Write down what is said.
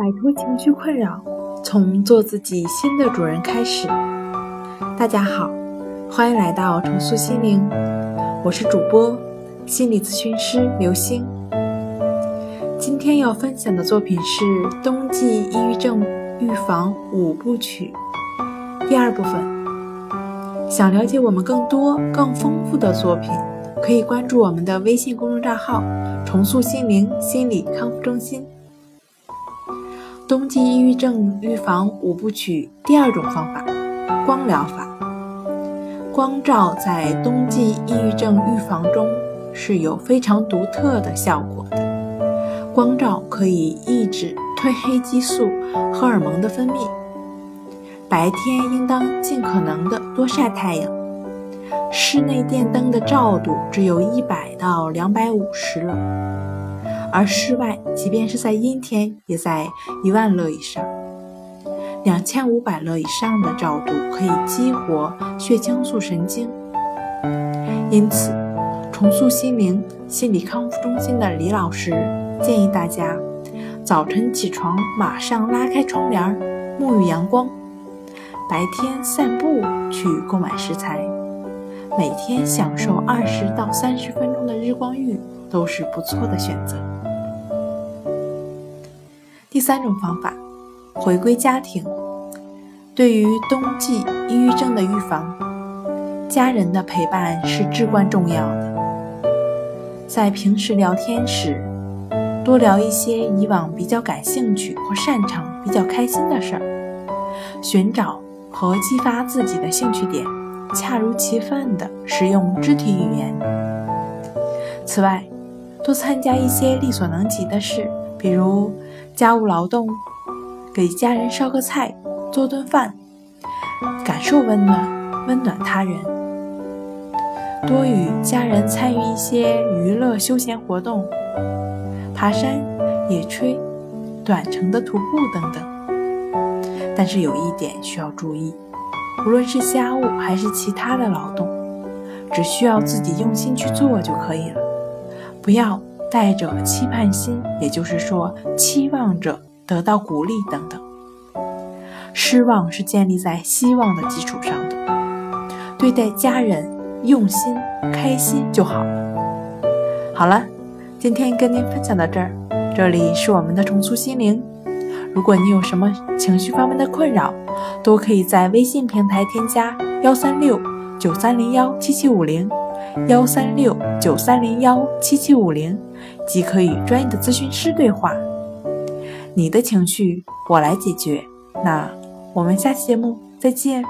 摆脱情绪困扰，从做自己新的主人开始。大家好，欢迎来到重塑心灵，我是主播心理咨询师刘星。今天要分享的作品是《冬季抑郁症预防五部曲》第二部分。想了解我们更多、更丰富的作品，可以关注我们的微信公众账号“重塑心灵心理康复中心”。冬季抑郁症预防五部曲第二种方法：光疗法。光照在冬季抑郁症预防中是有非常独特的效果的。光照可以抑制褪黑激素荷尔蒙的分泌。白天应当尽可能的多晒太阳。室内电灯的照度只有一百到两百五十了。而室外，即便是在阴天，也在一万勒以上。两千五百勒以上的照度可以激活血清素神经。因此，重塑心灵心理康复中心的李老师建议大家：早晨起床马上拉开窗帘，沐浴阳光；白天散步去购买食材；每天享受二十到三十分钟的日光浴，都是不错的选择。第三种方法，回归家庭。对于冬季抑郁症的预防，家人的陪伴是至关重要的。在平时聊天时，多聊一些以往比较感兴趣或擅长、比较开心的事儿，寻找和激发自己的兴趣点，恰如其分地使用肢体语言。此外，多参加一些力所能及的事，比如。家务劳动，给家人烧个菜，做顿饭，感受温暖，温暖他人。多与家人参与一些娱乐休闲活动，爬山、野炊、短程的徒步等等。但是有一点需要注意，无论是家务还是其他的劳动，只需要自己用心去做就可以了，不要。带着期盼心，也就是说，期望着得到鼓励等等。失望是建立在希望的基础上的。对待家人，用心、开心就好了。好了，今天跟您分享到这儿。这里是我们的重塑心灵。如果你有什么情绪方面的困扰，都可以在微信平台添加幺三六九三零幺七七五零。幺三六九三零幺七七五零，即可与专业的咨询师对话。你的情绪我来解决。那我们下期节目再见。